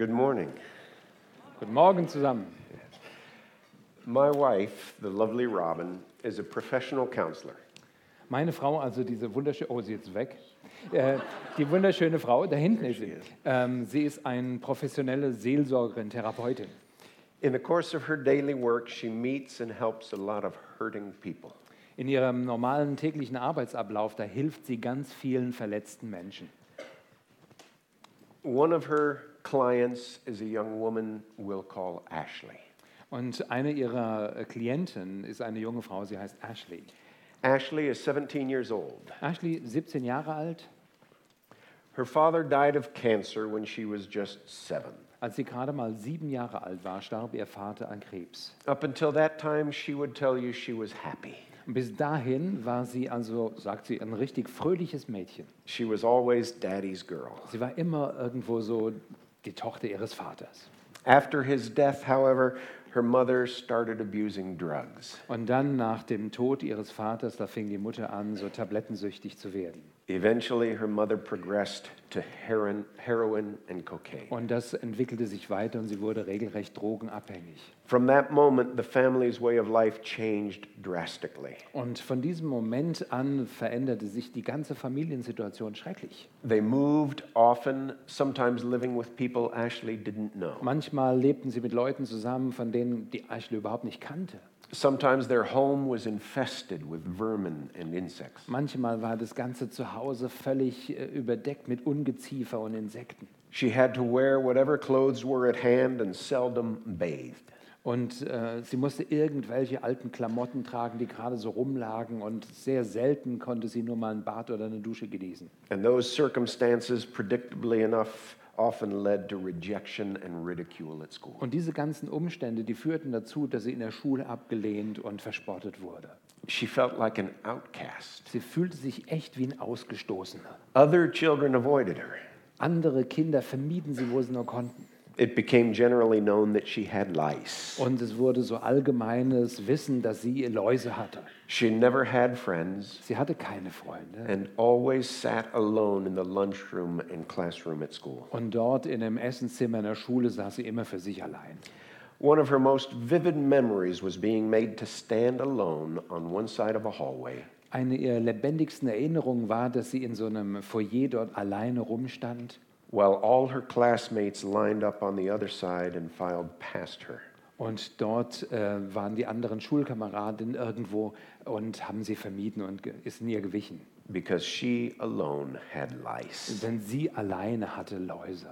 Good morning. Guten Morgen zusammen. My wife, the lovely Robin, is a professional counselor. Meine Frau, also diese wunderschöne, oh, sie ist weg. Äh, die wunderschöne Frau, da hinten ist sie. Ähm, sie ist eine professionelle Seelsorgerin, Therapeutin. In the course of her daily work, she meets and helps a lot of hurting people. In ihrem normalen täglichen Arbeitsablauf, da hilft sie ganz vielen verletzten Menschen. One of her clients is a young woman we'll call Ashley. Und eine ihrer äh, Klienten ist eine junge Frau, sie heißt Ashley. Ashley is 17 years old. Ashley, 17 Jahre alt. Her father died of cancer when she was just seven. Als sie gerade mal sieben Jahre alt war, starb ihr Vater an Krebs. Up until that time, she would tell you she was happy. Bis dahin war sie also, sagt sie, ein richtig fröhliches Mädchen. She was always daddy's girl. Sie war immer irgendwo so die Tochter ihres Vaters. After his death, however, her mother started abusing drugs. Und dann nach dem Tod ihres Vaters, da fing die Mutter an, so tablettensüchtig zu werden. Eventually, her mother progressed to heroin, heroin and cocaine. Und das entwickelte sich weiter und sie wurde regelrecht drogenabhängig. From that moment, the family's way of life changed drastically. Und von diesem Moment an veränderte sich die ganze Familiensituation schrecklich. They moved often, sometimes living with people Ashley didn't know. Manchmal lebten sie mit Leuten zusammen, von denen die Ashley überhaupt nicht kannte. Sometimes their home was infested with vermin and insects. Manchmal war das ganze Zuhause völlig äh, überdeckt mit Ungeziefer und Insekten. She had to wear whatever clothes were at hand and seldom bathed. Und äh, sie musste irgendwelche alten Klamotten tragen, die gerade so rumlagen. Und sehr selten konnte sie nur mal ein Bad oder eine Dusche genießen. And those circumstances, predictably enough, often led to rejection and ridicule at school. Und diese ganzen Umstände, die führten dazu, dass sie in der Schule abgelehnt und verspottet wurde. She felt like an outcast. Sie fühlte sich echt wie ein Ausgestoßener. Other children avoided her. Andere Kinder vermieden sie, wo sie nur konnten. It became generally known that she had lice. Und es wurde so allgemeines Wissen, dass sie Läuse hatte. She never had friends Sie hatte keine Freunde. and always sat alone in the lunchroom and classroom at school. Und dort in dem Essenzimmer in der Schule saß sie immer für sich allein. One of her most vivid memories was being made to stand alone on one side of a hallway Eine ihrer lebendigsten Erinnerungen war, dass sie in so einem Foyer dort alleine rumstand while all her classmates lined up on the other side and filed past her. und dort äh, waren die anderen Schulkameradinnen irgendwo und haben sie vermieden und ist in ihr gewichen. because she alone had lice. Denn sie alleine hatte Läuse.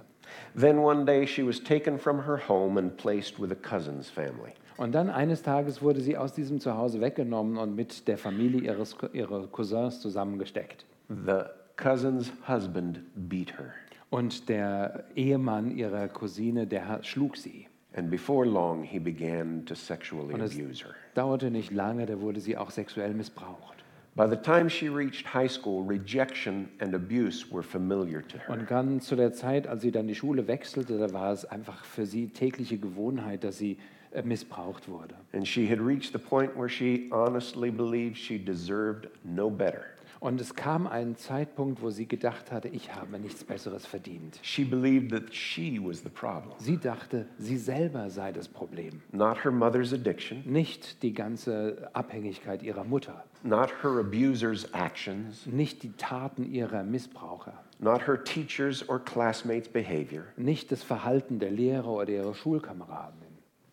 Then one day she was taken from her home and placed with a cousin's family. Und dann eines Tages wurde sie aus diesem Zuhause weggenommen und mit der Familie ihres, ihrer Cousins zusammengesteckt. The cousin's husband beat her, Und der Ehemann ihrer Cousine, der schlug sie. and before long he began to sexually Und es abuse her. dauerte nicht lange, da wurde sie auch sexuell missbraucht. By the time she reached high school, rejection and abuse were familiar to her. Und dann zu der Zeit, als sie dann die Schule wechselte, da war es einfach für sie tägliche Gewohnheit, dass sie äh, missbraucht wurde. And she had reached the point where she honestly believed she deserved no better. Und es kam ein Zeitpunkt, wo sie gedacht hatte, ich habe nichts Besseres verdient. She believed that she was the problem, Sie dachte, sie selber sei das Problem, not her mother's addiction, nicht die ganze Abhängigkeit ihrer Mutter, not her abuser's actions, nicht die Taten ihrer Missbraucher, not her teachers' or classmates' behavior, nicht das Verhalten der Lehrer oder ihrer Schulkameraden.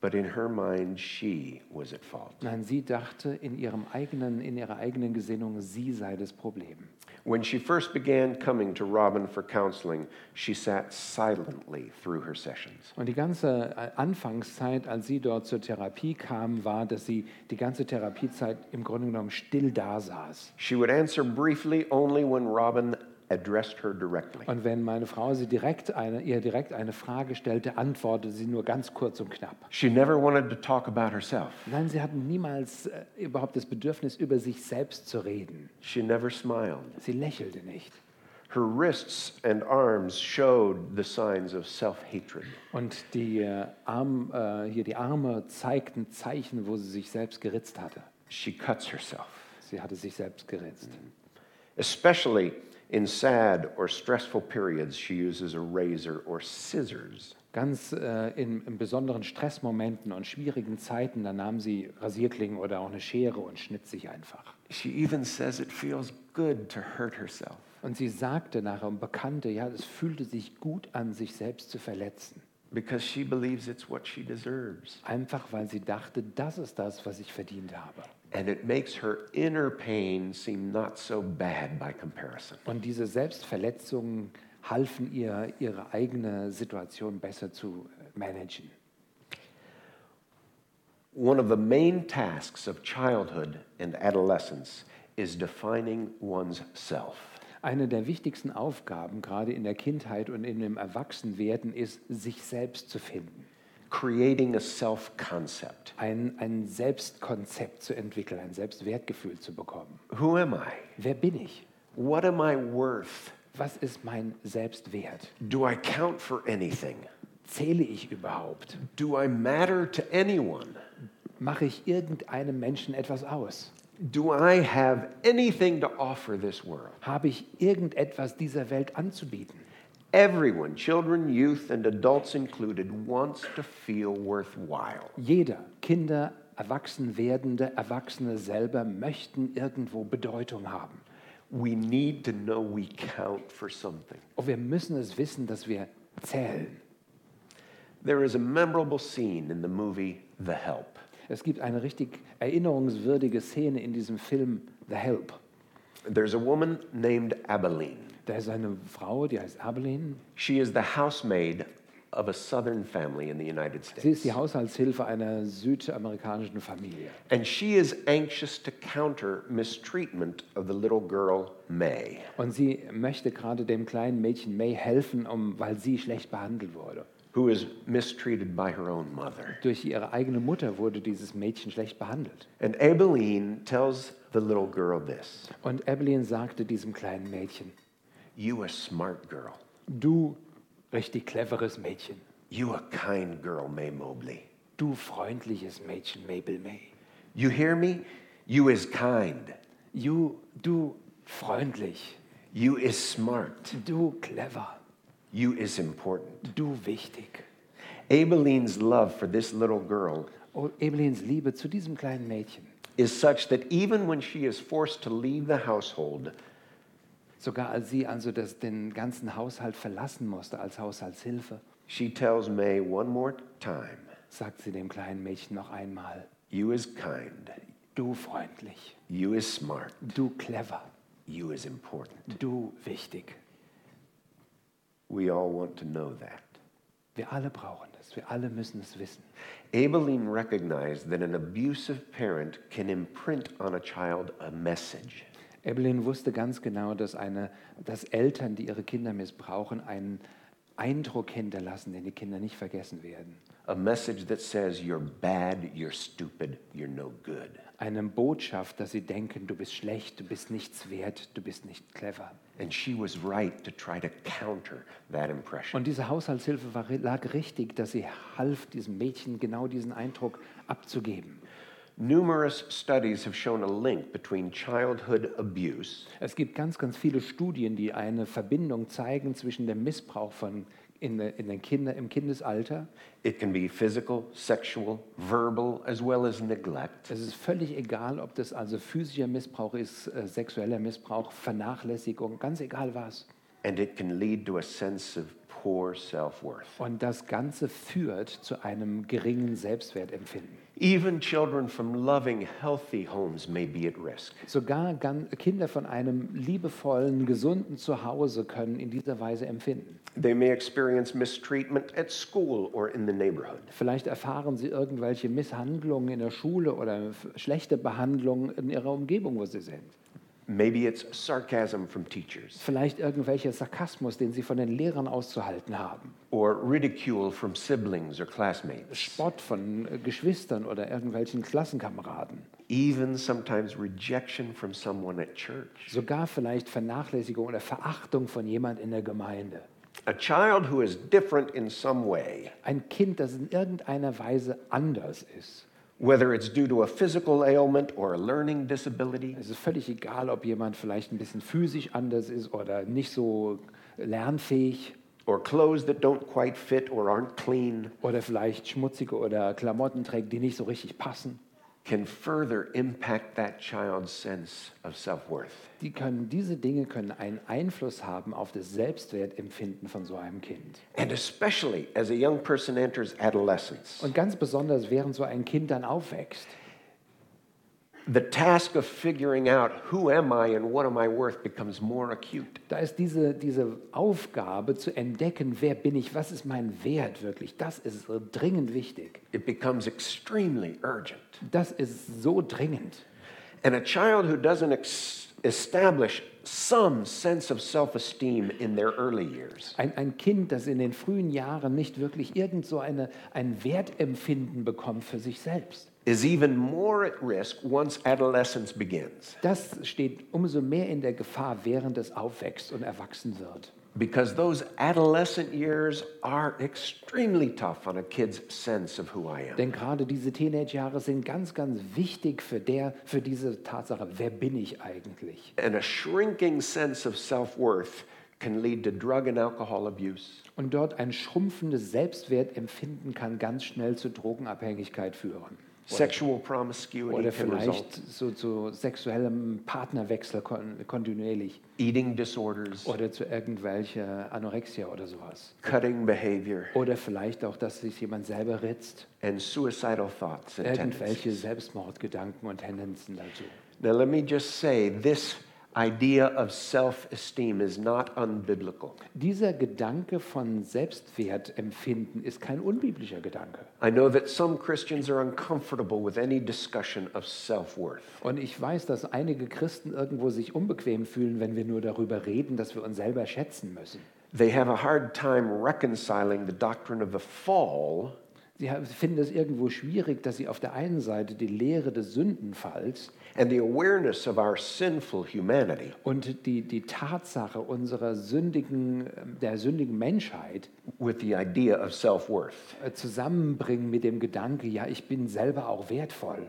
But in her mind, she was at fault. Nein, sie dachte in, ihrem eigenen, in ihrer eigenen Gesinnung, sie sei das Problem. When she first began coming to Robin for counseling, she sat silently through her sessions. Und die ganze äh, Anfangszeit, als sie dort zur Therapie kam, war, dass sie die ganze Therapiezeit im Grunde genommen still da saß. She would answer briefly only when Robin addressed her directly. Und wenn meine Frau sie direkt eine, ihr direkt eine Frage stellte, antwortete sie nur ganz kurz und knapp. She never wanted to talk about herself. Nein, sie hatten niemals äh, überhaupt das Bedürfnis, über sich selbst zu reden. She never smiled. Sie lächelte nicht. Her wrists and arms showed the signs of self hatred. Und die, äh, Arm, äh, hier die Arme zeigten Zeichen, wo sie sich selbst geritzt hatte. She cuts herself. Sie hatte sich selbst geritzt. Especially In sad or stressful periods, she uses a razor or scissors. Ganz äh, in, in besonderen Stressmomenten und schwierigen Zeiten, da nahm sie Rasierklingen oder auch eine Schere und schnitt sich einfach. She even says it feels good to hurt herself. Und sie sagte nachher und bekannte, ja, es fühlte sich gut an, sich selbst zu verletzen. because she believes it's what she deserves. Einfach weil sie dachte, das ist das, was ich verdient habe. And it makes her inner pain seem not so bad by comparison. Und diese Selbstverletzungen halfen ihr, ihre eigene Situation besser zu managen. One of the main tasks of childhood and adolescence is defining one's self. Eine der wichtigsten Aufgaben, gerade in der Kindheit und in dem Erwachsenwerden, ist, sich selbst zu finden. Creating a self concept. Ein, ein Selbstkonzept zu entwickeln, ein Selbstwertgefühl zu bekommen. Who am I? Wer bin ich? What am I worth? Was ist mein Selbstwert? Do I count for anything? Zähle ich überhaupt? Do I matter to anyone? Mache ich irgendeinem Menschen etwas aus? Do I have anything to offer this world? Habe ich irgendetwas dieser Welt anzubieten? Everyone, children, youth, and adults included, wants to feel worthwhile. Jeder, Kinder, Erwachsenwerdende, Erwachsene selber möchten irgendwo Bedeutung haben. We need to know we count for something. Und wir müssen es wissen, dass wir zählen. There is a memorable scene in the movie The Help. Es gibt eine richtig erinnerungswürdige Szene in diesem Film The Help. There's a woman named Abilene. Da ist eine Frau, die heißt Abilene. She is the housemaid of a southern family in the United Sie ist States. die Haushaltshilfe einer südamerikanischen Familie. And she is anxious to counter mistreatment of the little girl, May. Und sie möchte gerade dem kleinen Mädchen May helfen, um, weil sie schlecht behandelt wurde. who is mistreated by her own mother. Durch ihre eigene Mutter wurde dieses Mädchen schlecht behandelt. And Abilene tells the little girl this Und Evelyn sagte diesem kleinen Mädchen, You a smart girl. du richtig cleveres Mädchen, You a kind girl, May Mobley. du freundliches Mädchen, Mabel May. You hear me? You is kind. You, du freundlich, You is smart. du clever, You is important. du wichtig. Abilene's love for this little girl Oh, Evelyns Liebe zu diesem kleinen Mädchen, is such that even when she is forced to leave the household, sogar als sie also das, den ganzen Haushalt verlassen musste als Haushaltshilfe, she tells May one more time, sagt sie dem kleinen Mädchen noch einmal, You is kind. du freundlich, You is smart. du clever, You is important. du wichtig. We all want to know that. Wir alle brauchen das, wir alle müssen es wissen. Abilene recognized that an abusive parent can imprint on a child a message. Evelyn wusste ganz genau, dass, eine, dass Eltern, die ihre Kinder missbrauchen, einen Eindruck hinterlassen, den die Kinder nicht vergessen werden. A message that says, You're bad, you're stupid, you're no good. Eine Botschaft, dass sie denken, du bist schlecht, du bist nichts wert, du bist nicht clever. And she was right to try to counter that impression. Und diese Haushaltshilfe war, lag richtig, dass sie half, diesem Mädchen genau diesen Eindruck abzugeben. Numerous studies have shown a link between childhood abuse Es gibt ganz, ganz viele Studien, die eine Verbindung zeigen zwischen dem Missbrauch von in, in den Kinder, im Kindesalter. It can be physical, sexual, verbal, as well as neglect. Es ist völlig egal, ob das also physischer Missbrauch ist, äh, sexueller Missbrauch, Vernachlässigung, ganz egal was. And it can lead to a sense of poor self worth. Und das Ganze führt zu einem geringen Selbstwertempfinden. Even children from loving, healthy homes may be at risk. Sogar Kinder von einem liebevollen, gesunden Zuhause können in dieser Weise empfinden. They may experience mistreatment at school or in the neighborhood. Vielleicht erfahren sie irgendwelche Misshandlungen in der Schule oder schlechte Behandlungen in ihrer Umgebung, wo sie sind. Maybe it's sarcasm from teachers Vielleicht irgendwelcher Sarkasmus, den sie von den Lehrern auszuhalten haben. or ridicule from siblings or classmates. Spott von äh, Geschwistern oder irgendwelchen Klassenkameraden. Even sometimes rejection from someone at church. Sogar vielleicht Vernachlässigung oder Verachtung von jemand in der Gemeinde. A child who is different in some way Ein Kind, das in irgendeiner Weise anders ist, whether it's due to a physical ailment or a learning disability. Es ist völlig egal, ob jemand vielleicht ein bisschen physisch anders ist oder nicht so lernfähig or clothes that don't quite fit or aren't clean oder vielleicht schmutzige oder Klamotten trägt, die nicht so richtig passen. Can further impact that child's sense of self-worth. Die können, diese Dinge können einen Einfluss haben auf das Selbstwertempfinden von so einem Kind. And especially as a young person enters adolescence, Und ganz besonders, während so ein Kind dann aufwächst. The task of figuring out who am I and what am I worth becomes more acute. Da ist diese, diese Aufgabe zu entdecken, wer bin ich, was ist mein Wert wirklich, das ist dringend wichtig. It becomes extremely urgent. Das ist so dringend. And a child who doesn't establish some sense of self-esteem in their early years Ein, ein Kind, das in den frühen Jahren nicht wirklich irgend so eine, ein Wertempfinden bekommt für sich selbst. is even more at risk once adolescence begins Das steht umso mehr in der Gefahr, während es aufwächst und erwachsen wird. Because those adolescent years are extremely tough on a kid's sense of who I am. Denn gerade diese Teenagerjahre sind ganz, ganz wichtig für, der, für diese Tatsache, wer bin ich eigentlich? And a shrinking sense of self-worth can lead to drug and alcohol abuse, Und dort ein schrumpfendes Selbstwertempfinden kann ganz schnell zu Drogenabhängigkeit führen. Sexual promiscuity Oder vielleicht so zu sexuellem Partnerwechsel kon kontinuierlich. eating disorders, Oder zu irgendwelcher Anorexia oder sowas. cutting behavior, Oder vielleicht auch, dass sich jemand selber ritzt. and suicidal thoughts and Irgendwelche tendencies. Selbstmordgedanken und Tendenzen dazu. Now, let me just say this idea of self esteem is not unbiblical. Dieser Gedanke von Selbstwertempfinden ist kein unbiblischer Gedanke. I know that some Christians are uncomfortable with any discussion of self worth. Und ich weiß, dass einige Christen irgendwo sich unbequem fühlen, wenn wir nur darüber reden, dass wir uns selber schätzen müssen. They have a hard time reconciling the doctrine of the fall Sie finden es irgendwo schwierig, dass sie auf der einen Seite die Lehre des Sündenfalls and the awareness of our sinful humanity und die, die Tatsache unserer sündigen, der sündigen Menschheit with the idea of self worth. äh, zusammenbringen mit dem Gedanke, ja, ich bin selber auch wertvoll.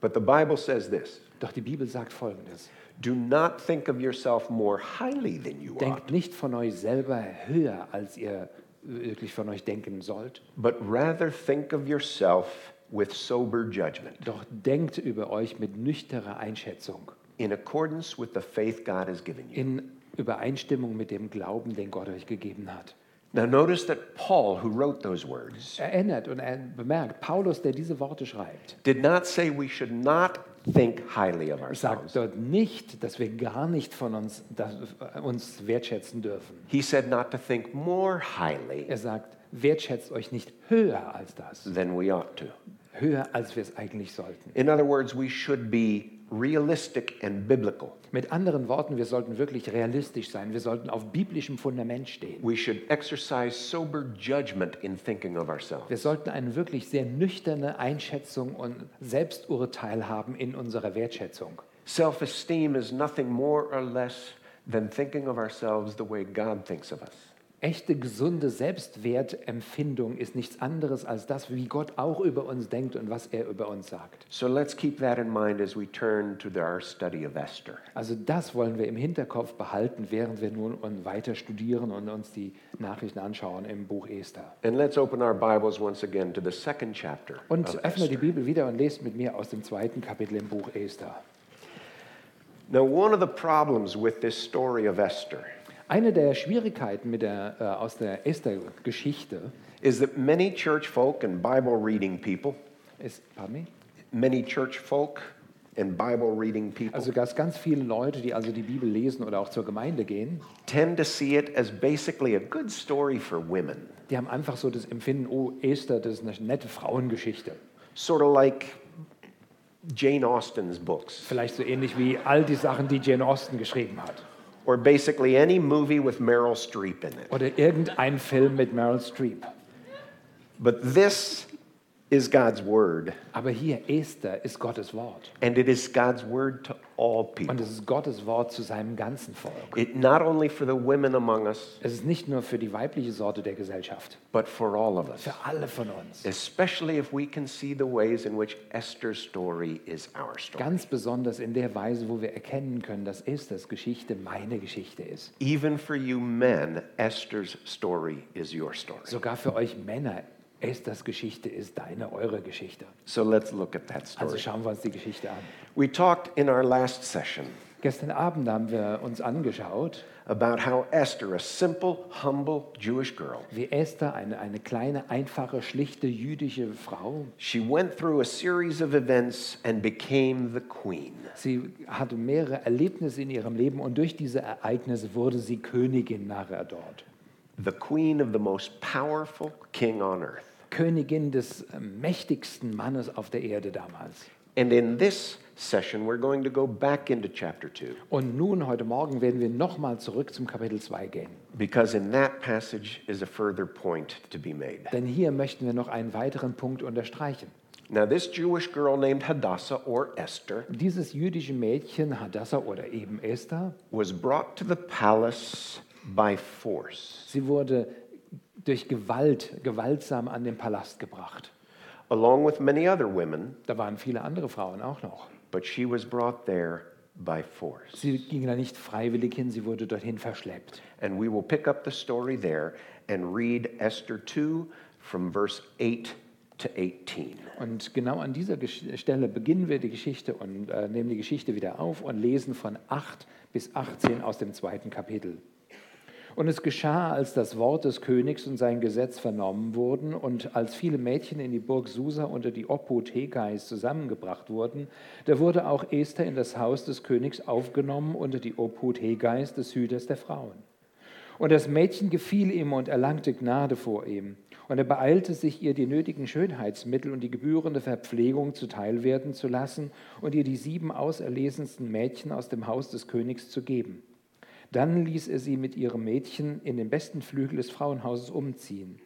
But the Bible says this Doch die Bibel sagt Folgendes. do not think of yourself more highly than you ought, Denkt nicht von euch selber höher, als ihr wirklich von euch denken sollt. but rather think of yourself with sober judgment Doch denkt über euch mit nüchterner Einschätzung, in accordance with the faith God has given you. in Übereinstimmung mit dem Glauben, den Gott euch gegeben hat. Now, notice that Paul, who wrote those words, Erinnert und er bemerkt, Paulus, der diese Worte schreibt, did not say we should not think highly of ourselves. sagt dort nicht, dass wir gar nicht von uns, dass, uns wertschätzen dürfen. He said not to think more highly Er sagt, wertschätzt euch nicht höher als das, than we ought to. Höher als wir es eigentlich sollten. In other words, we should be realistic and biblical. Mit anderen Worten, wir sollten wirklich realistisch sein. Wir sollten auf biblischem Fundament stehen. We should exercise sober judgment in thinking of Wir ourselves. sollten eine wirklich sehr nüchterne Einschätzung und Selbsturteil haben in unserer Wertschätzung. Self esteem is nothing more or less than thinking of ourselves the way God thinks of us. Echte, gesunde Selbstwertempfindung ist nichts anderes als das, wie Gott auch über uns denkt und was er über uns sagt. So let's keep that in mind as we turn to the- our study of Esther. Also das wollen wir im Hinterkopf behalten, während wir nun und weiter studieren und uns die Nachrichten anschauen im Buch Esther. And let's open our Bibles once again to the second chapter. Und öffne die Esther. Bibel wieder und lest mit mir aus dem zweiten Kapitel im Buch Esther. Now, one of the problems with this story of Esther Eine der Schwierigkeiten mit der, äh, aus der Esther-Geschichte is that many church folk and Bible reading people, ist, pardon me? many church folk and Bible reading people, also dass ganz viele Leute, die also die Bibel lesen oder auch zur Gemeinde gehen, tend to see it as basically a good story for women, die haben einfach so das Empfinden, oh, Esther, das ist eine nette Frauengeschichte. sort of like Jane Austen's books, Vielleicht so ähnlich wie all die Sachen, die Jane Austen geschrieben hat. Or basically any movie with Meryl Streep in it. Oder irgendein Film mit Meryl Streep. But this is God's word, Aber hier, Esther, ist Gottes Wort. and it is God's word to all people. Und es ist Gottes Wort zu seinem ganzen Volk. It not only for the women among us, Es ist nicht nur für die weibliche Sorte der Gesellschaft, but for all of us. für alle von uns. Especially if we can see the ways in which Esther's story is our story. Ganz besonders in der Weise, wo wir erkennen können, dass Esthers Geschichte meine Geschichte ist. Even for you men, Esther's story is your story. Sogar für euch Männer, Esthers Geschichte ist deine, eure Geschichte. So let's look at that Also story. schauen wir uns die Geschichte an. We talked in our last session Gestern Abend haben wir uns angeschaut, about how Esther, a simple, humble Jewish girl, wie Esther, eine, eine kleine, einfache, schlichte jüdische Frau, she went through a series of events and became the queen. sie hatte mehrere Erlebnisse in ihrem Leben und durch diese Ereignisse wurde sie Königin nachher dort. The queen of the most powerful king on earth. Königin des äh, mächtigsten Mannes auf der Erde damals. And in this session, we're going to go back into chapter 2 Und nun, heute Morgen, werden wir nochmal zurück zum Kapitel 2 gehen. because in that passage is a further point to be made. Denn hier möchten wir noch einen weiteren Punkt unterstreichen. Now, this Jewish girl named Hadassah or Esther Dieses jüdische Mädchen, Hadassah oder eben Esther, was brought to the palace by force, sie wurde durch Gewalt, gewaltsam an den Palast gebracht. along with many other women, Da waren viele andere Frauen auch noch. but she was brought there by force. Sie ging da nicht freiwillig hin, sie wurde dorthin verschleppt. And we will pick up the story there and read Esther 2 from verse 8 to 18. Und genau an dieser Stelle beginnen wir die Geschichte und äh, nehmen die Geschichte wieder auf und lesen von 8 bis 18 aus dem zweiten Kapitel. Und es geschah, als das Wort des Königs und sein Gesetz vernommen wurden und als viele Mädchen in die Burg Susa unter die Obhut Hegais zusammengebracht wurden, da wurde auch Esther in das Haus des Königs aufgenommen unter die Obhut Hegais, des Hüters der Frauen. Und das Mädchen gefiel ihm und erlangte Gnade vor ihm. Und er beeilte sich, ihr die nötigen Schönheitsmittel und die gebührende Verpflegung zuteil werden zu lassen und ihr die sieben auserlesensten Mädchen aus dem Haus des Königs zu geben. Dann ließ er sie mit ihrem Mädchen in den besten Flügel des Frauenhauses umziehen.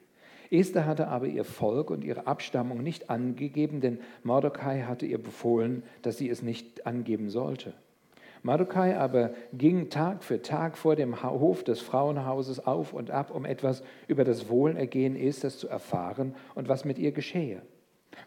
Esther hatte aber ihr Volk und ihre Abstammung nicht angegeben, denn Mordecai hatte ihr befohlen, dass sie es nicht angeben sollte. Mardokai aber ging Tag für Tag vor dem Hof des Frauenhauses auf und ab, um etwas über das Wohlergehen Esthers zu erfahren und was mit ihr geschehe.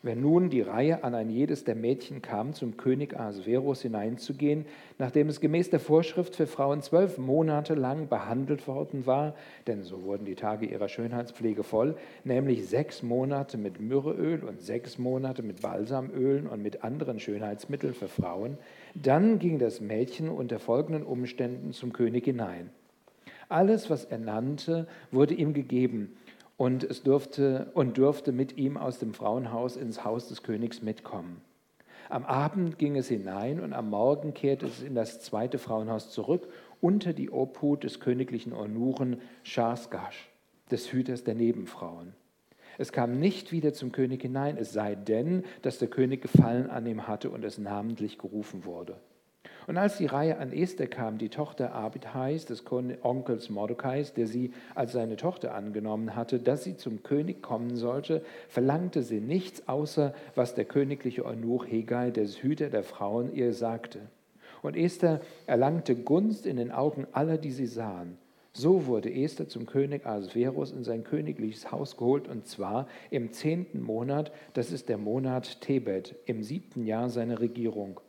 Wenn nun die Reihe an ein jedes der Mädchen kam, zum König Ahasverus hineinzugehen, nachdem es gemäß der Vorschrift für Frauen zwölf Monate lang behandelt worden war, denn so wurden die Tage ihrer Schönheitspflege voll, nämlich sechs Monate mit Myrrheöl und sechs Monate mit Balsamölen und mit anderen Schönheitsmitteln für Frauen, dann ging das Mädchen unter folgenden Umständen zum König hinein. Alles, was er nannte, wurde ihm gegeben und es durfte und durfte mit ihm aus dem Frauenhaus ins Haus des Königs mitkommen. Am Abend ging es hinein und am Morgen kehrte es in das zweite Frauenhaus zurück unter die Obhut des königlichen Eunuchen Schasgasch, des Hüters der Nebenfrauen. Es kam nicht wieder zum König hinein, es sei denn, dass der König Gefallen an ihm hatte und es namentlich gerufen wurde. Und als die Reihe an Esther kam, die Tochter Abithais, des Onkels Mordecais, der sie als seine Tochter angenommen hatte, dass sie zum König kommen sollte, verlangte sie nichts, außer was der königliche Eunuch Hegai, der Hüter der Frauen, ihr sagte. Und Esther erlangte Gunst in den Augen aller, die sie sahen. So wurde Esther zum König Ahasverus in sein königliches Haus geholt, und zwar im zehnten Monat, das ist der Monat Tebet, im siebten Jahr seiner Regierung.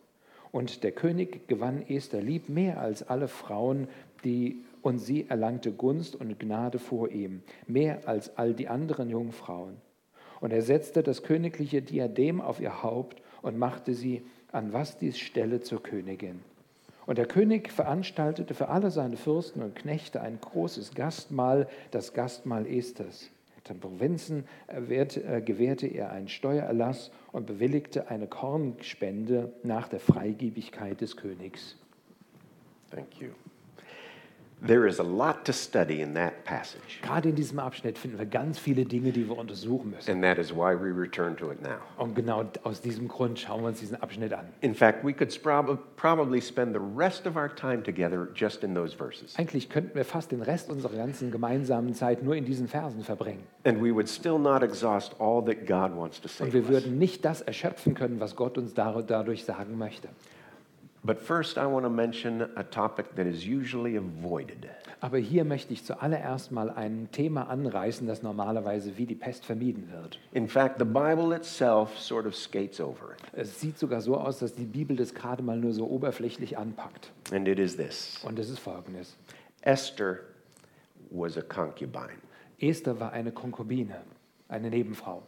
Und der König gewann Esther lieb mehr als alle Frauen, die und sie erlangte Gunst und Gnade vor ihm, mehr als all die anderen Jungfrauen. Und er setzte das königliche Diadem auf ihr Haupt und machte sie an Vastis Stelle zur Königin. Und der König veranstaltete für alle seine Fürsten und Knechte ein großes Gastmahl, das Gastmahl Esthers. Den Provinzen erwährte- äh, gewährte er einen Steuererlass und bewilligte eine Kornspende nach der Freigebigkeit des Königs. Thank you. There is a lot to study in that passage, Gerade in diesem Abschnitt finden wir ganz viele Dinge, die wir untersuchen müssen. and that is why we return to it now. Und genau aus diesem Grund schauen wir uns diesen Abschnitt an. In fact, we could prob- probably spend the rest of our time together just in those verses, Eigentlich könnten wir fast den Rest unserer ganzen gemeinsamen Zeit nur in diesen Versen verbringen. and we would still not exhaust all that God wants to say Und wir würden nicht das erschöpfen können, was Gott uns dadurch sagen möchte. But first, I want to mention a topic that is usually avoided. Aber hier möchte ich zuallererst mal ein Thema anreißen, das normalerweise wie die Pest vermieden wird. In fact, the Bible itself sort of skates over it, Es sieht sogar so aus, dass die Bibel das gerade mal nur so oberflächlich anpackt. and it is this Und es ist folgendes. Esther was a concubine. Esther war eine Konkubine, eine Nebenfrau.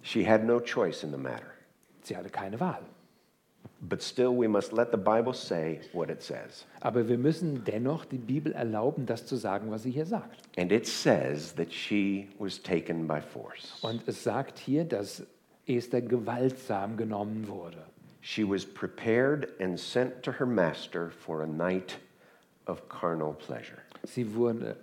She had no choice in the matter. Sie hatte keine Wahl. But still, we must let the Bible say what it says. Aber wir müssen dennoch die Bibel erlauben, das zu sagen, was sie hier sagt. And it says that she was taken by force. Und es sagt hier, dass Esther gewaltsam genommen wurde. She was prepared and sent to her master for a night of carnal pleasure. Sie wurde,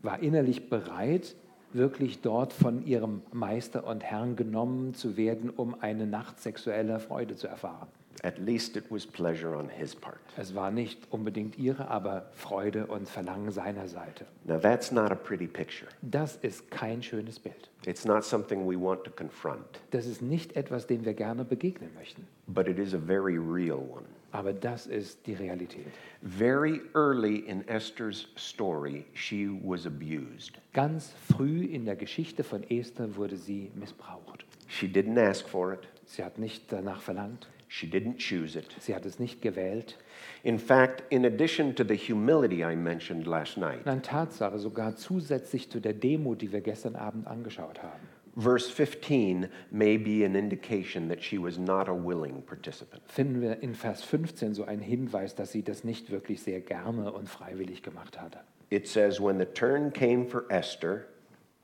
war innerlich bereit, wirklich dort von ihrem Meister und Herrn genommen zu werden, um eine Nacht sexueller Freude zu erfahren. At least it was pleasure on his part. Es war nicht unbedingt ihre, aber Freude und Verlangen seiner Seite. Now, that's not a pretty picture. Das ist kein schönes Bild. It's not something we want to confront, Das ist nicht etwas, dem wir gerne begegnen möchten. but it is a very real one. Aber das ist die Realität. Very early in Esther's story, she was abused. Ganz früh in der Geschichte von Esther wurde sie missbraucht. She didn't ask for it, Sie hat nicht danach verlangt. She didn't choose it. Sie hat es nicht gewählt. In fact, in addition to the humility I mentioned last night, Nein, Tatsache, sogar zusätzlich zu der Demo, die wir gestern Abend angeschaut haben. verse 15 may be an indication that she was not a willing participant. Finden wir in Vers 15 so einen Hinweis, dass sie das nicht wirklich sehr gerne und freiwillig gemacht hatte. It says, When the turn came for Esther,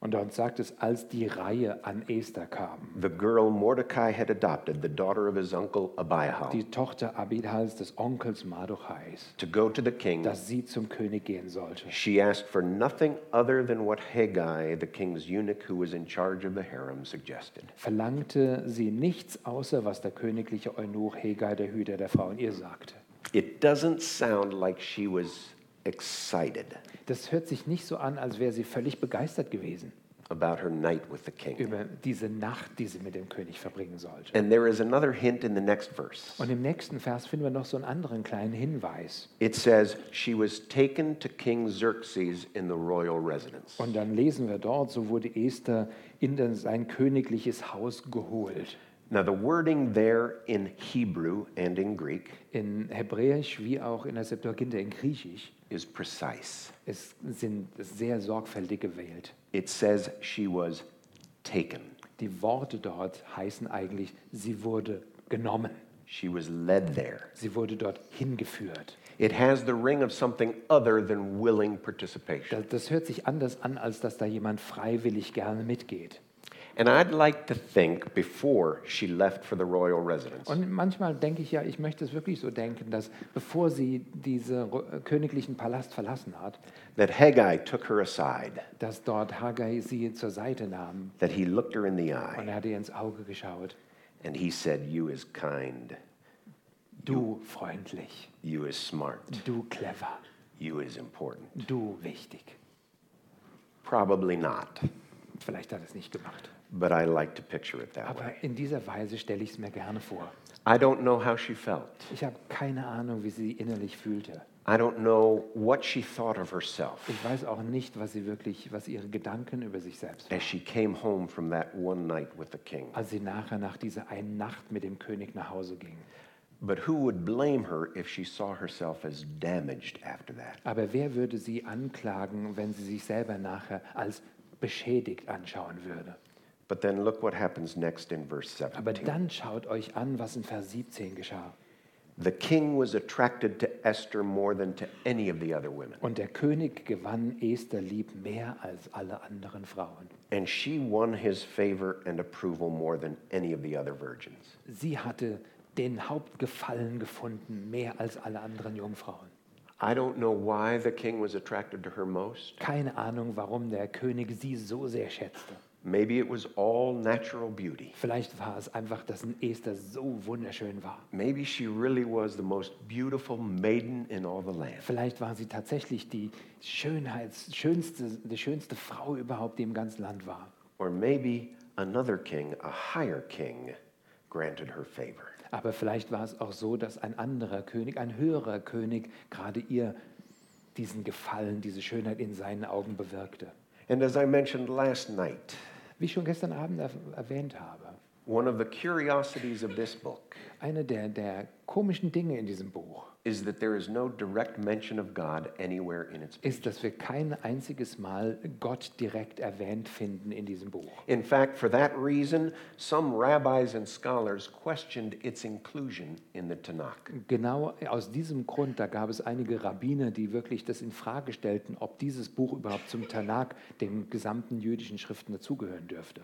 Und dort sagt es, als die Reihe an Esther kam, the girl Mordecai had adopted, the daughter of his uncle Abihail, die Tochter Abihals des Onkels Mardochais, to go to the king, dass sie zum König gehen sollte. she asked for nothing other than what Haggai, the king's eunuch who was in charge of the harem, suggested. Verlangte sie nichts außer, was der königliche Eunuch Hegai, der Hüter der Frauen, ihr sagte. It doesn't sound like she was excited Das hört sich nicht so an, als wäre sie völlig begeistert gewesen about her night with the king. über diese Nacht, die sie mit dem König verbringen sollte. And there is another hint in the next verse. Und im nächsten Vers finden wir noch so einen anderen kleinen Hinweis. It says, She was taken to King Xerxes in the royal residence. Und dann lesen wir dort, so wurde Esther in sein königliches Haus geholt. Now, the wording there in Hebrew and in Greek In Hebräisch wie auch in der Septuaginta in Griechisch is precise. es sind sehr sorgfältig gewählt. It says she was taken, Die Worte dort heißen eigentlich, sie wurde genommen. she was led there. Sie wurde dort hingeführt. It has the ring of something other than willing participation. Das, das hört sich anders an, als dass da jemand freiwillig gerne mitgeht. And I'd like to think before she left for the royal residence. Und manchmal denke ich ja, ich möchte es wirklich so denken, dass bevor sie diesen königlichen Palast verlassen hat, that Haggai took her aside, dass dort Haggai sie zur Seite nahm. That he looked her in the und eye, er hat ihr ins Auge geschaut. and he said, You is kind, Du freundlich, you is smart, du clever, you is important. du wichtig. Probably not, Vielleicht hat er es nicht gemacht. But I like to picture it that Aber way. in dieser Weise stelle ich es mir gerne vor. I don't know how she felt. Ich habe keine Ahnung, wie sie innerlich fühlte. I don't know what she thought of herself Ich weiß auch nicht, was sie wirklich, was ihre Gedanken über sich selbst waren. as she came home from that one night with the king. Als sie nachher nach dieser einen Nacht mit dem König nach Hause ging. But who would blame her if she saw herself as damaged after that? Aber wer würde sie anklagen, wenn sie sich selber nachher als beschädigt anschauen würde? But then look what happens next in verse Aber 17. dann schaut euch an, was in Vers 17 geschah. The king was attracted to Esther more than to any of the other women, Und der König gewann Esther lieb mehr als alle anderen Frauen. and she won his favor and approval more than any of the other virgins. Sie hatte den Hauptgefallen gefunden, mehr als alle anderen Jungfrauen. I don't know why the king was attracted to her most. Keine Ahnung, warum der König sie so sehr schätzte. Maybe it was all natural beauty. Vielleicht war es einfach, dass ein Esther so wunderschön war. Maybe she really was the most beautiful maiden in all the land. Vielleicht war sie tatsächlich die Schönheits, schönste, die schönste Frau überhaupt, die im ganzen Land war. Or maybe another king, a higher king, granted her favor. Aber vielleicht war es auch so, dass ein anderer König, ein höherer König, gerade ihr diesen Gefallen, diese Schönheit in seinen Augen bewirkte. And as I mentioned last night, Wie ich schon gestern Abend er erwähnt habe, one of the curiosities of this book eine der, der komischen Dinge in diesem Buch is that there is no direct mention of God anywhere in its ist, dass wir kein einziges Mal Gott direkt erwähnt finden in diesem Buch. In fact, for that reason, some rabbis and scholars questioned its inclusion in the Tanakh. Genau aus diesem Grund, da gab es einige Rabbiner, die wirklich das in Frage stellten, ob dieses Buch überhaupt zum Tanakh, den gesamten jüdischen Schriften dazugehören dürfte.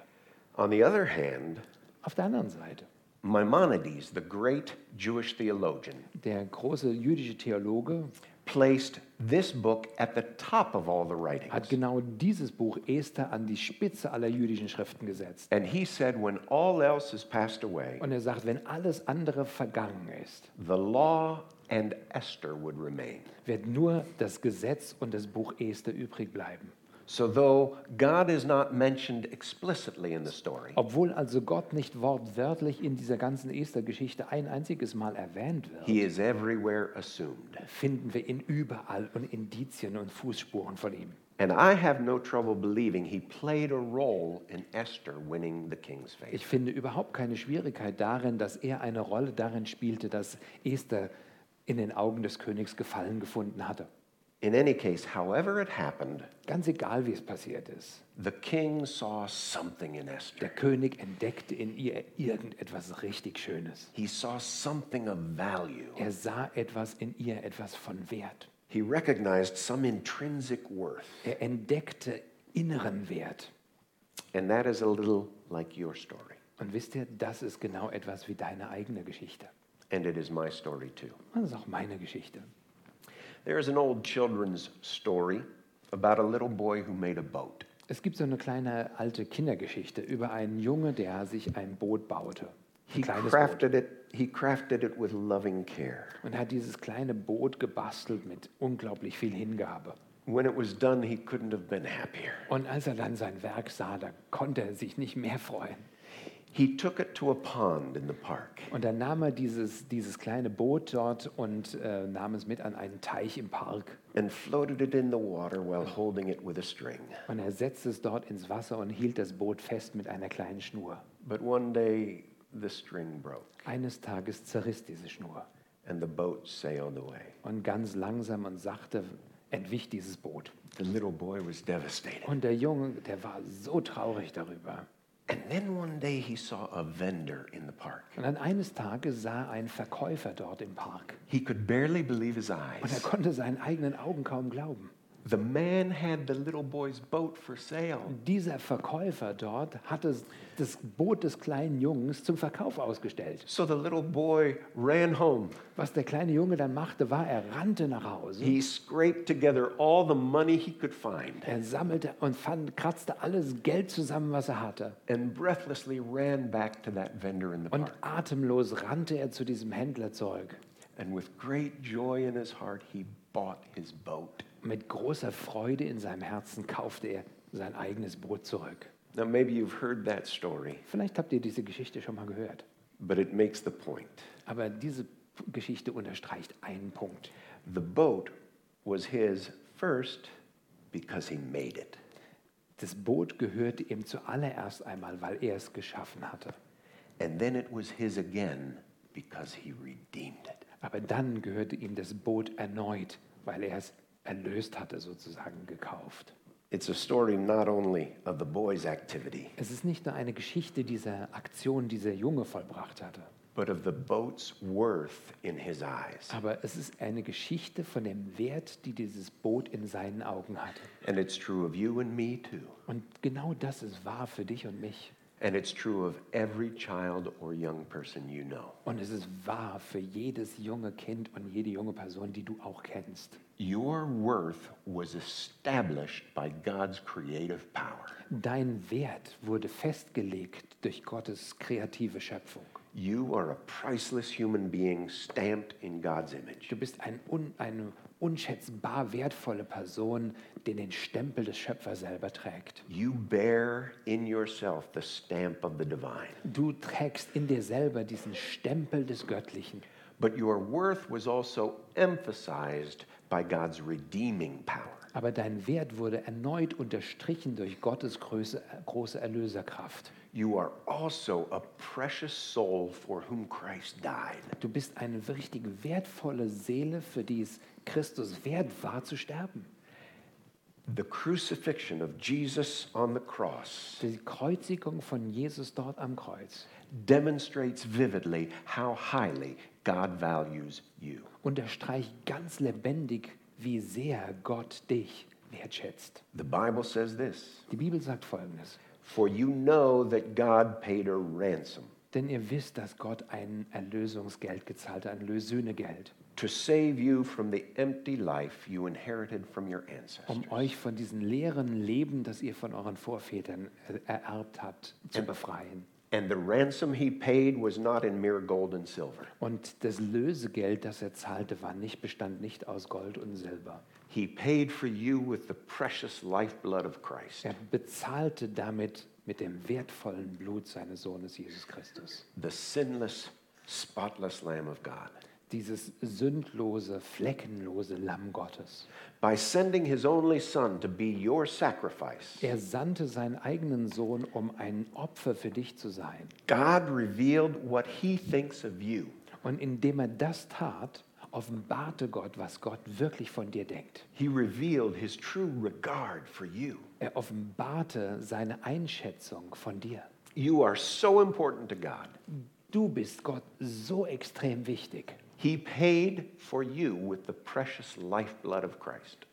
On the other hand, Auf der anderen Seite, Maimonides, the great Jewish theologian, der große jüdische Theologe placed this book at the top of all the hat writings. genau dieses Buch Esther an die Spitze aller jüdischen Schriften gesetzt. And he said, when all else is passed away, Und er sagt, wenn alles andere vergangen ist, the law and Esther would remain. wird nur das Gesetz und das Buch Esther übrig bleiben. So, though God is not mentioned explicitly in the story, Obwohl also Gott nicht wortwörtlich in dieser ganzen Esther-Geschichte ein einziges Mal erwähnt wird, he is everywhere assumed. finden wir ihn überall und Indizien und Fußspuren von ihm. And I have no trouble believing he played a role in Esther winning the king's favor. Ich finde überhaupt keine Schwierigkeit darin, dass er eine Rolle darin spielte, dass Esther in den Augen des Königs Gefallen gefunden hatte. In any case, however it happened, Ganz egal, wie es passiert ist. the king saw something in Der Esther. König entdeckte in ihr irgendetwas richtig Schönes. He saw something of value. Er sah etwas in ihr, etwas von Wert. He recognized some intrinsic worth. Er entdeckte inneren Wert. And that is a little like your story. Und wisst ihr, das ist genau etwas wie deine eigene Geschichte. And it is my story too. Das ist auch meine Geschichte. There is an old children's story about a little boy who made a boat. Es gibt so eine kleine alte Kindergeschichte über einen Junge, der sich ein Boot baute. Ein He kleines Boot. crafted it, he crafted it with loving care. Und er hat dieses kleine Boot gebastelt mit unglaublich viel Hingabe. When it was done, he couldn't have been happier. Und als er dann sein Werk sah, da konnte er sich nicht mehr freuen. He took it to a pond in the park. Und dann nahm er dieses, dieses kleine Boot dort und äh, nahm es mit an einen Teich im Park. and floated it in the water while holding it with a string. Und er setzte es dort ins Wasser und hielt das Boot fest mit einer kleinen Schnur. But one day the string broke Eines Tages zerriss diese Schnur. and the boat sailed away. Und ganz langsam und sachte entwich dieses Boot. The little boy was devastated. Und der Junge, der war so traurig darüber. And then one day he saw a vendor in the park. Und dann eines Tages sah ein Verkäufer dort im Park. He could barely believe his Und er eyes. konnte seinen eigenen Augen kaum glauben. The man had the little boy's boat for sale. Dieser Verkäufer dort hatte das Boot des kleinen Jungs zum Verkauf ausgestellt. So the little boy ran home. Was der kleine Junge dann machte, war, er rannte nach Hause. He scraped together all the money he could find Er sammelte und fand, kratzte alles Geld zusammen, was er hatte. and breathlessly ran back to that vendor in the Und park. atemlos rannte er zu diesem Händler zurück. And with great joy in his heart, he bought his boat. Mit großer Freude in seinem Herzen kaufte er sein eigenes Boot zurück. Now, maybe you've heard that story, Vielleicht habt ihr diese Geschichte schon mal gehört. but it makes the point. Aber diese Geschichte unterstreicht einen Punkt. The boat was his first because he made it. Das Boot gehörte ihm zuallererst einmal, weil er es geschaffen hatte. And then it was his again because he redeemed it. Aber dann gehörte ihm das Boot erneut, weil er es erlöst hatte, sozusagen gekauft. It's a story not only of the boy's activity, Es ist nicht nur eine Geschichte dieser Aktion, die der Junge vollbracht hatte, but of the boat's worth in his eyes. aber es ist eine Geschichte von dem Wert, die dieses Boot in seinen Augen hatte. And it's true of you and me too. Und genau das ist wahr für dich und mich. And it's true of every child or young person you know. Und es ist wahr für jedes junge Kind und jede junge Person, die du auch kennst. Your worth was established by God's creative power. Dein Wert wurde festgelegt durch Gottes kreative Schöpfung. You are a priceless human being stamped in God's image. Du bist ein un, eine unschätzbar wertvolle Person, die den Stempel des Schöpfers selber trägt. You bear in yourself the stamp of the divine. Du trägst in dir selber diesen Stempel des Göttlichen. But your worth was also emphasized by God's redeeming power. Aber dein Wert wurde erneut unterstrichen durch Gottes große, große Erlöserkraft. You are also a precious soul for whom Christ died. Du bist eine richtig wertvolle Seele, für die es Christus wert war zu sterben. The crucifixion of Jesus on the cross Die Kreuzigung von Jesus dort am Kreuz demonstrates vividly how highly God values you. unterstreicht ganz lebendig, wie sehr Gott dich wertschätzt. The Bible says this Die Bibel sagt folgendes. For you know that God paid a ransom Denn ihr wisst, dass Gott ein Erlösungsgeld gezahlt hat, ein Lösünegeld, to save you from the empty life you inherited from your ancestors. um euch von diesem leeren Leben, das ihr von euren Vorvätern äh, ererbt habt, zu befreien. And the ransom he paid was not in mere gold and silver. Und das Lösegeld, das er zahlte, war nicht, bestand nicht aus Gold und Silber. He paid for you with the precious lifeblood of Christ, Er bezahlte damit mit dem wertvollen Blut seines Sohnes Jesus Christus. the sinless, spotless Lamb of God. Dieses sündlose, fleckenlose Lamm Gottes. By sending his only son to be your sacrifice, Er sandte seinen eigenen Sohn, um ein Opfer für dich zu sein. God revealed what he thinks of you. Und indem er das tat, offenbarte Gott, was Gott wirklich von dir denkt. He revealed his true regard for you. Er offenbarte seine Einschätzung von dir. You are so important to God. Du bist Gott so extrem wichtig. He paid for you with the precious lifeblood of Christ.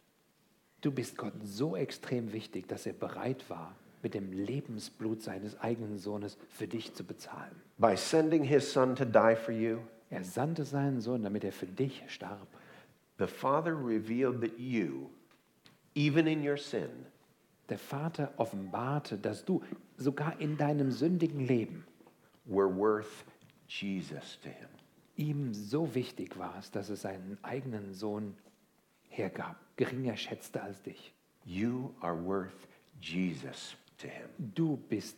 Du bist Gott so extrem wichtig, dass er bereit war, mit dem Lebensblut seines eigenen Sohnes für dich zu bezahlen. By sending his son to die for you, Er sandte seinen Sohn, damit er für dich starb. the Father revealed that you, even in your sin, Der Vater offenbarte, dass du sogar in deinem sündigen Leben were worth Jesus to him. Ihm so wichtig warst, dass er seinen eigenen Sohn hergab, geringer schätzte als dich. You are worth Jesus to him. Du bist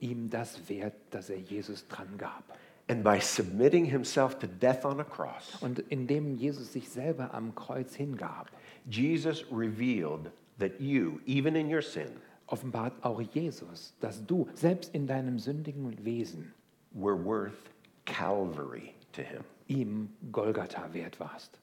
ihm das wert, dass er Jesus dran gab. And by submitting himself to death on a cross, Und indem Jesus sich selber am Kreuz hingab, Jesus revealed that you, even in your sin, offenbart auch Jesus, dass du selbst in deinem sündigen Wesen were worth Calvary to him. ihm Golgatha wert warst.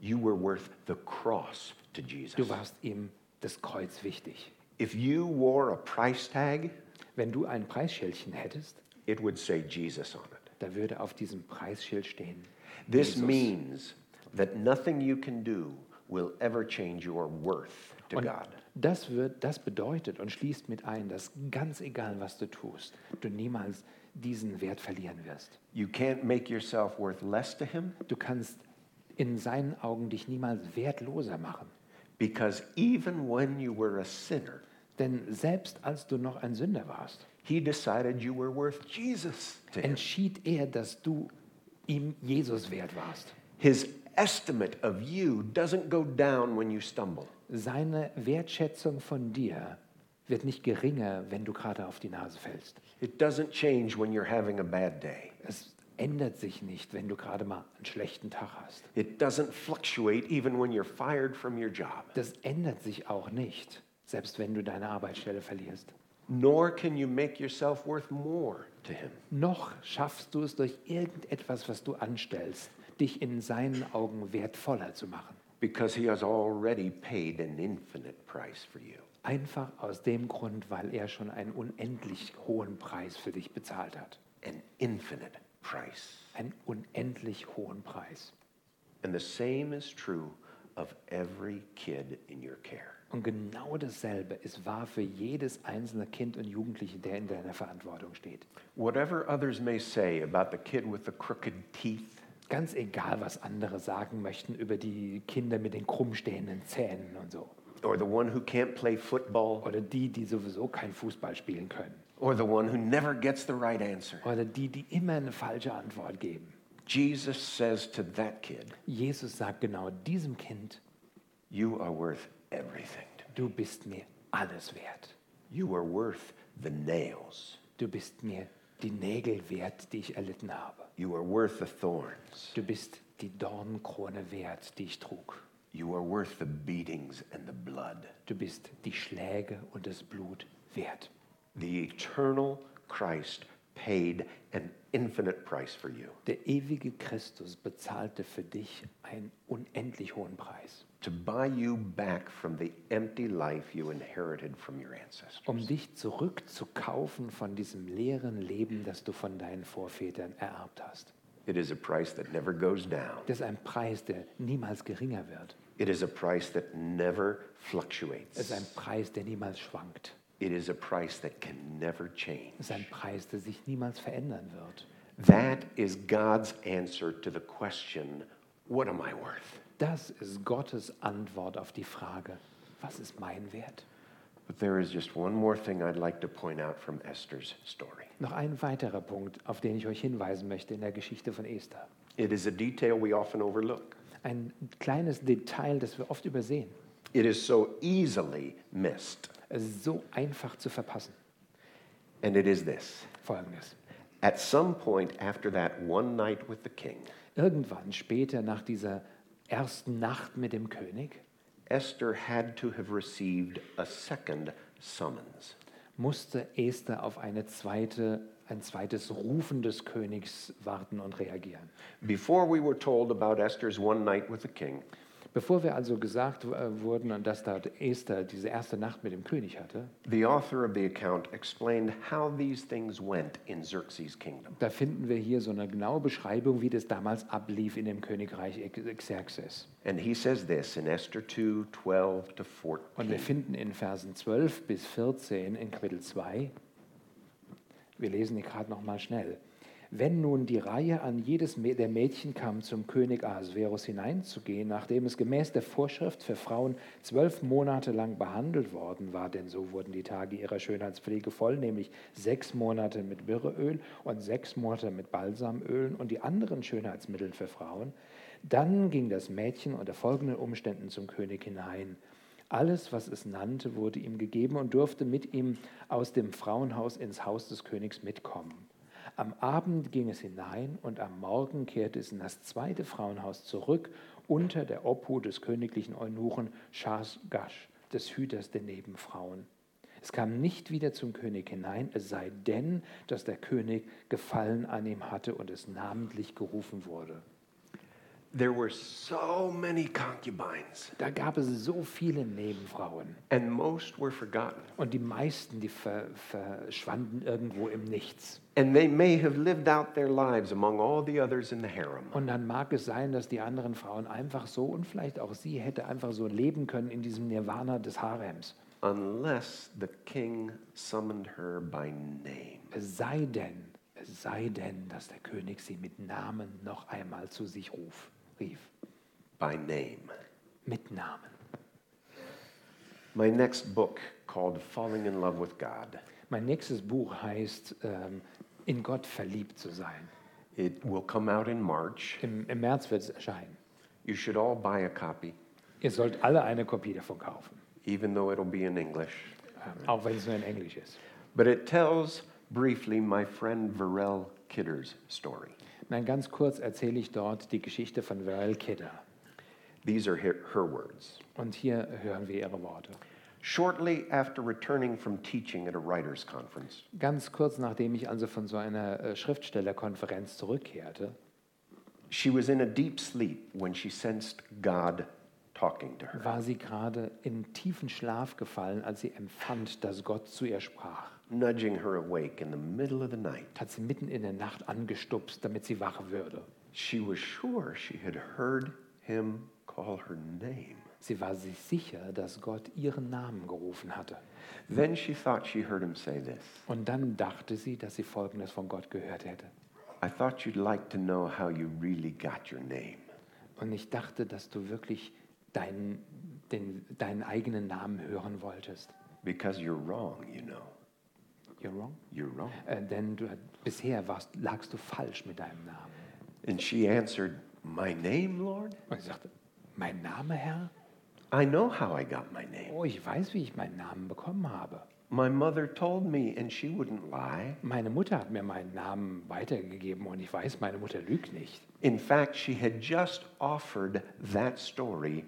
You were worth the cross to Du Jesus. warst ihm das Kreuz wichtig. If you wore a price tag, Wenn du ein Preisschildchen hättest, it would say Jesus on it. da würde auf diesem Preisschild stehen, This Jesus. means that nothing you can do will ever change your worth to Und God. das, wird, das bedeutet und schließt mit ein, dass ganz egal, was du tust, du niemals diesen Wert verlieren wirst. You can't make yourself worth less to Him Du kannst in seinen Augen dich niemals wertloser machen. because even when you were a sinner, Denn selbst als du noch ein Sünder warst, He decided you were worth Jesus to Him. entschied er, dass du ihm Jesus wert warst. His estimate of you doesn't go down when you stumble. Seine Wertschätzung von dir wird nicht geringer, wenn du gerade auf die Nase fällst. It doesn't change when you're having a bad day. Es ändert sich nicht, wenn du gerade mal einen schlechten Tag hast. It doesn't fluctuate even when you're fired from your job. Das ändert sich auch nicht, selbst wenn du deine Arbeitsstelle verlierst. Nor can you make yourself worth more to Him. Noch schaffst du es durch irgendetwas, was du anstellst, dich in seinen Augen wertvoller zu machen. Because He has already paid an infinite price for you. Einfach aus dem Grund, weil er schon einen unendlich hohen Preis für dich bezahlt hat. An infinite price. Einen unendlich hohen Preis. And the same is true of every kid in your care. Und genau dasselbe ist wahr für jedes einzelne Kind und Jugendliche, der in deiner Verantwortung steht. Whatever others may say about the kid with the crooked teeth, Ganz egal, was andere sagen möchten über die Kinder mit den krumm stehenden Zähnen und so. Or the one who can't play football, Oder die, die sowieso kein Fußball spielen können. or the one who never gets the right answer. Oder die, die immer eine falsche Antwort geben. Jesus says to that kid, Jesus sagt genau diesem Kind, You are worth everything. du bist mir alles wert. You are worth the nails. Du bist mir die Nägel wert, die ich erlitten habe. You are worth the thorns. Du bist die Dornenkrone wert, die ich trug. You are worth the beatings and the blood. Du bist die Schläge und das Blut wert. The eternal Christ paid an infinite price for you Der ewige Christus bezahlte für dich einen unendlich hohen Preis, to buy you back from the empty life you inherited from your ancestors. um dich zurückzukaufen von diesem leeren Leben, das du von deinen Vorvätern ererbt hast. It is a price that never goes down. Das ist ein Preis, der niemals geringer wird. It is a price that never fluctuates. Es ist ein Preis, der niemals schwankt. It is a price that can never change. Es ist ein Preis, der sich niemals verändern wird. That is God's answer to the question, What am I worth? Das ist Gottes Antwort auf die Frage, was ist mein Wert? But there is just one more thing I'd like to point out from Esther's story. Noch ein weiterer Punkt, auf den ich euch hinweisen möchte in der Geschichte von Esther. It is a detail we often overlook. Ein kleines Detail, das wir oft übersehen. It is so easily missed. Es ist so einfach zu verpassen. And it is this Folgendes. At some point after that one night with the king, Irgendwann später nach dieser ersten Nacht mit dem König Esther had to have received a second summons. musste Esther auf eine zweite, ein zweites Rufen des Königs warten und reagieren. Before we were told about Esther's one night with the king, Bevor wir also gesagt äh, wurden, dass da Esther diese erste Nacht mit dem König hatte, the author of the account explained how these things went in Xerxes' kingdom. da finden wir hier so eine genaue Beschreibung, wie das damals ablief in dem Königreich Xerxes. And he says this in Esther 2 12 to Und wir 14. finden in Versen 12 bis 14 in Kapitel 2, wir lesen die gerade noch mal schnell. Wenn nun die Reihe an jedes der Mädchen kam, zum König Ahasverus hineinzugehen, nachdem es gemäß der Vorschrift für Frauen zwölf Monate lang behandelt worden war, denn so wurden die Tage ihrer Schönheitspflege voll, nämlich sechs Monate mit Birreöl und sechs Monate mit Balsamölen und die anderen Schönheitsmittel für Frauen, dann ging das Mädchen unter folgenden Umständen zum König hinein. Alles, was es nannte, wurde ihm gegeben und durfte mit ihm aus dem Frauenhaus ins Haus des Königs mitkommen. Am Abend ging es hinein und am Morgen kehrte es in das zweite Frauenhaus zurück unter der Obhut des königlichen Eunuchen Schasgasch, des Hüters der Nebenfrauen. Es kam nicht wieder zum König hinein, es sei denn, dass der König Gefallen an ihm hatte und es namentlich gerufen wurde. There were so many concubines, Da gab es so viele Nebenfrauen and most were forgotten. und die meisten, die ver verschwanden irgendwo im Nichts. And they may have lived out their lives among all the others in the harem. Und dann mag es sein, dass die anderen Frauen einfach so und vielleicht auch sie hätte einfach so leben können in diesem Nirvana des Harems. unless the king summoned her by name. Es sei denn, es sei denn, dass der König sie mit Namen noch einmal zu sich ruf, rief. By name. Mit Namen. My next book, called Falling in Love with God, Mein nächstes Buch heißt ähm, In Gott verliebt zu sein. it will come out in March. Im, Im März wird es erscheinen. You should all buy a copy, Ihr sollt alle eine Kopie davon kaufen, even though it'll be in English. ähm, auch wenn es nur in Englisch ist. But it tells briefly my friend Varel Kidder's story. Nein, ganz kurz erzähle ich dort die Geschichte von Varel Kidder. These are her, her words. Und hier hören wir ihre Worte. Shortly after returning from teaching at a writers' conference, Ganz kurz nachdem ich also von so einer äh, Schriftstellerkonferenz zurückkehrte, she was in a deep sleep when she sensed God talking to her. war sie gerade in tiefen Schlaf gefallen, als sie empfand, dass Gott zu ihr sprach. Nudging her awake in the middle of the night. Hat sie mitten in der Nacht angestupst, damit sie wach würde. She was sure she had heard him call her name. Sie war sich sicher, dass Gott ihren Namen gerufen hatte. Then she thought she heard him say this Und dann dachte sie, dass sie Folgendes von Gott gehört hätte. I thought you'd like to know how you really got your name. Und ich dachte, dass du wirklich deinen, den, deinen eigenen Namen hören wolltest. Because you're wrong, you know. You're wrong. You're wrong. Äh, denn du, bisher warst, lagst du falsch mit deinem Namen. And she answered, My name, Lord? Und sie sagte, mein Name, Herr? I know how I got my name. Oh, ich weiß, wie ich meinen Namen bekommen habe. My mother told me, and she wouldn't lie. Meine Mutter hat mir meinen Namen weitergegeben und ich weiß, meine Mutter lügt nicht. In fact, she had just offered that story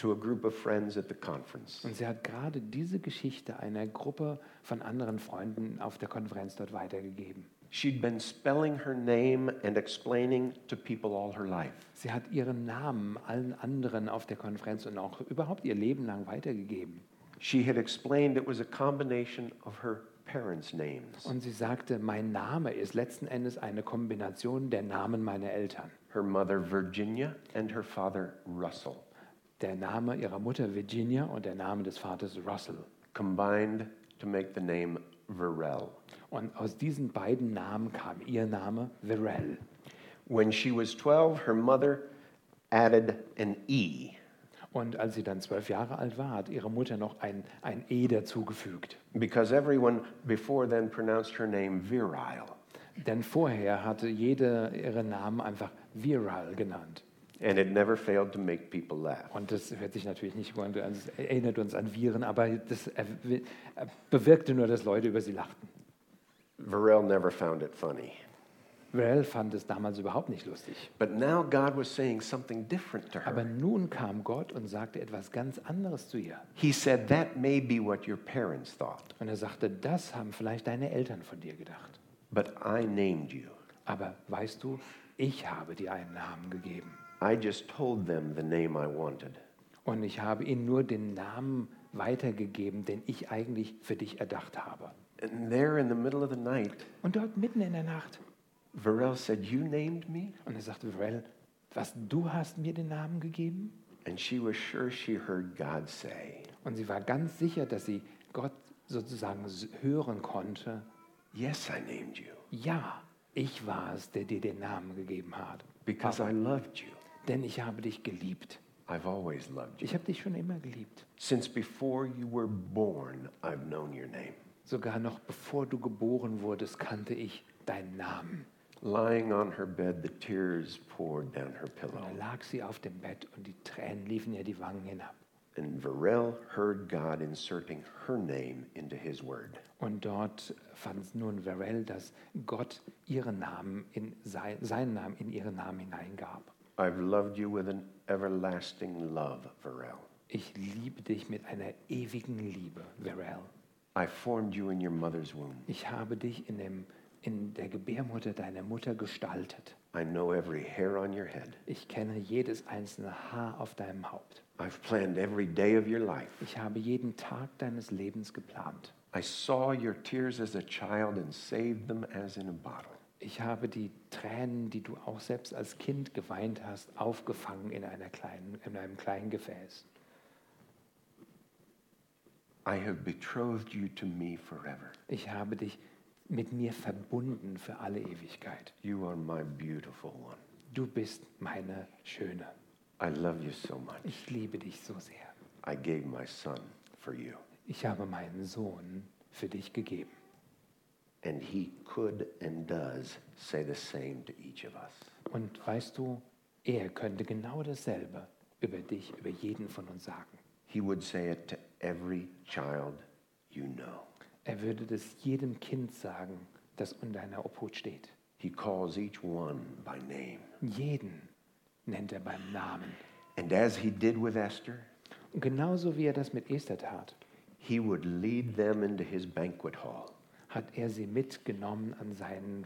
to a group of friends at the conference. Und sie hat gerade diese Geschichte einer Gruppe von anderen Freunden auf der Konferenz dort weitergegeben. She'd been spelling her name and explaining to people all her life. Sie hat ihren Namen allen anderen auf der Konferenz und auch überhaupt ihr Leben lang weitergegeben. She had explained it was a combination of her parents' names. Und sie sagte, mein Name ist letzten Endes eine Kombination der Namen meiner Eltern. Her mother, Virginia, and her father, Russell, Der Name ihrer Mutter Virginia und der Name des Vaters Russell. combined to make the name Varel. Und aus diesen beiden Namen kam ihr Name Verel. When she was 12, her mother added an E. Und als sie dann zwölf Jahre alt war, hat ihre Mutter noch ein, ein E dazugefügt. because everyone before then pronounced her name virile. Denn vorher hatte jede ihre Namen einfach Viral genannt. And it never failed to make people laugh. Und das hört sich natürlich nicht gut an, es erinnert uns an Viren, aber das bewirkte nur, dass Leute über sie lachten. Varel never found it funny. Viral fand es damals überhaupt nicht lustig. But now God was saying something different to Aber her. nun kam Gott und sagte etwas ganz anderes zu ihr. He said, That may be what your parents thought, Und er sagte, das haben vielleicht deine Eltern von dir gedacht. but I named you. Aber weißt du, ich habe dir einen Namen gegeben. I just told them the name I wanted. Und ich habe ihnen nur den Namen weitergegeben, den ich eigentlich für dich erdacht habe. And there in the middle of the night, Und dort mitten in der Nacht. Varel said, You named me? Und er sagte, Varel, was, du hast mir den Namen gegeben? And she was sure she heard God say, Und sie war ganz sicher, dass sie Gott sozusagen hören konnte. Yes, I named you Ja, ich war es, der dir den Namen gegeben hat. because I loved you. Denn ich habe dich geliebt. I've always loved you. Ich habe dich schon immer geliebt. Since before you were born, I've known your name. Sogar noch bevor du geboren wurdest, kannte ich deinen Namen. Lying on her bed, the tears poured down her pillow. da lag sie auf dem Bett und die Tränen liefen ihr die Wangen hinab. And Varel heard God inserting her name into his word. Und dort fand nun Varel, dass Gott ihren Namen in sein, seinen Namen in ihren Namen hineingab. I've loved you with an everlasting love, Varel. Ich liebe dich mit einer ewigen Liebe, Varel. I formed you in your mother's womb. Ich habe dich in, dem, in der Gebärmutter deiner Mutter gestaltet. I know every hair on your head. Ich kenne jedes einzelne Haar auf deinem Haupt. I've planned every day of your life. Ich habe jeden Tag deines Lebens geplant. I saw your tears as a child and saved them as in a bottle. Ich habe die Tränen, die du auch selbst als Kind geweint hast, aufgefangen in, einer kleinen, in einem kleinen Gefäß. I have betrothed you to me forever. Ich habe dich mit mir verbunden für alle Ewigkeit. You are my beautiful one. Du bist meine Schöne. I love you so much. Ich liebe dich so sehr. I gave my son for you. Ich habe meinen Sohn für dich gegeben. And he could and does say the same to each of us. Und weißt du, er könnte genau dasselbe über dich, über jeden von uns sagen. He would say it to every child you know. Er würde das jedem Kind sagen, das unter deiner Obhut steht. He calls each one by name. Jeden nennt er beim Namen. And as he did with Esther, Und genauso wie er das mit Esther tat, he would lead them into his banquet hall hat er sie mitgenommen an seinen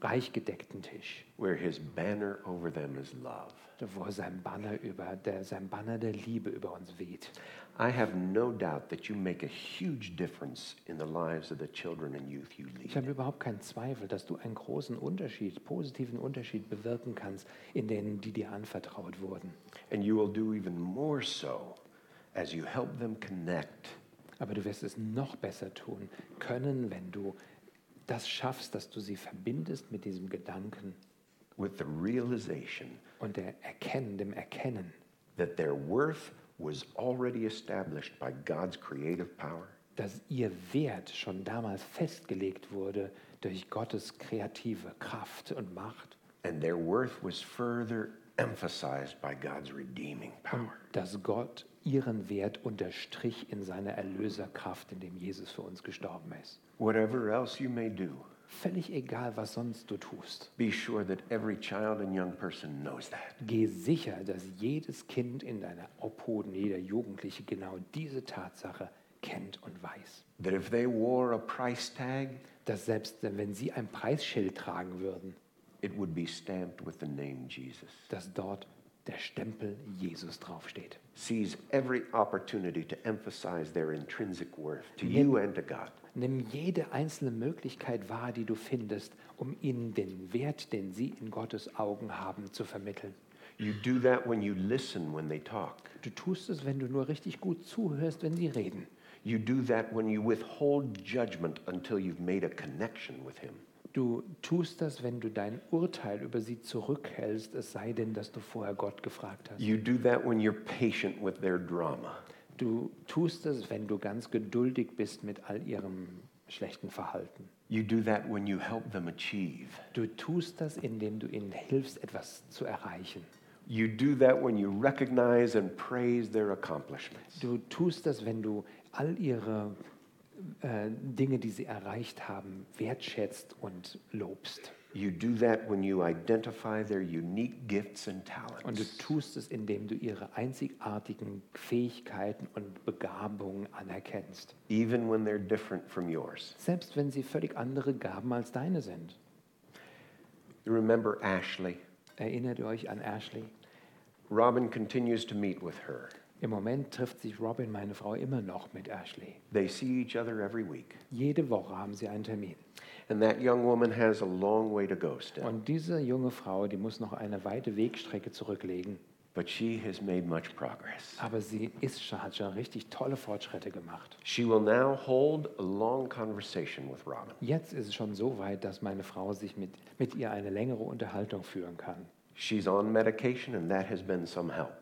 reich gedeckten Tisch, where his banner over them is love. wo sein Banner, über, der, sein Banner der Liebe über uns weht. I have no doubt that you make a huge difference in the lives of the children and youth you Ich lead. habe überhaupt keinen Zweifel, dass du einen großen Unterschied, positiven Unterschied bewirken kannst in denen, die dir anvertraut wurden. And you will do even more so as you help them connect Aber du wirst es noch besser tun können, wenn du das schaffst, dass du sie verbindest mit diesem Gedanken with the realization und der Erkennen, dem Erkennen, that their worth was already established by God's creative power dass ihr Wert schon damals festgelegt wurde durch Gottes kreative Kraft und Macht and their worth was further emphasized by God's redeeming power. dass Gott ihren Wert unterstrich in seiner Erlöserkraft, in dem Jesus für uns gestorben ist. Whatever else you may do, Völlig egal, was sonst du tust. be sure that every child and young person knows that. Geh sicher, dass jedes Kind in deiner Obhut, jeder Jugendliche genau diese Tatsache kennt und weiß. That if they wore a price tag, Dass selbst wenn sie ein Preisschild tragen würden, it would be stamped with the name Jesus. dass dort der Stempel Jesus draufsteht. Seize every opportunity to emphasize their intrinsic worth to you and to God. Nimm jede einzelne Möglichkeit wahr, die du findest, um ihnen den Wert, den sie in Gottes Augen haben, zu vermitteln. You do that when you listen when they talk. Du tust es, wenn du nur richtig gut zuhörst, wenn sie reden. You do that when you withhold judgment until you've made a connection with Him. Du tust das, wenn du dein Urteil über sie zurückhältst, es sei denn, dass du vorher Gott gefragt hast. You do that when you're patient with their drama. Du tust es, wenn du ganz geduldig bist mit all ihrem schlechten Verhalten. You do that when you help them achieve. Du tust das, indem du ihnen hilfst, etwas zu erreichen. You do that when you recognize and praise their accomplishments. Du tust das, wenn du all ihre äh, Dinge, die sie erreicht haben, wertschätzt und lobst. You do that when you identify their unique gifts and Und du talents. tust es, indem du ihre einzigartigen Fähigkeiten und Begabungen anerkennst. even when they're different from yours. Selbst wenn sie völlig andere Gaben als deine sind. You remember Ashley? Erinnert ihr euch an Ashley? Robin continues to meet with her. Im Moment trifft sich Robin, meine Frau, immer noch mit Ashley. They see each other every week. Jede Woche haben sie einen Termin. And that young woman has a long way to go still. Und diese junge Frau, die muss noch eine weite Wegstrecke zurücklegen. But she has made much progress. Aber sie ist schon, hat schon richtig tolle Fortschritte gemacht. She will now hold a long conversation with Robin. Jetzt ist es schon so weit, dass meine Frau sich mit, mit ihr eine längere Unterhaltung führen kann. She's on medication, and that has been some help.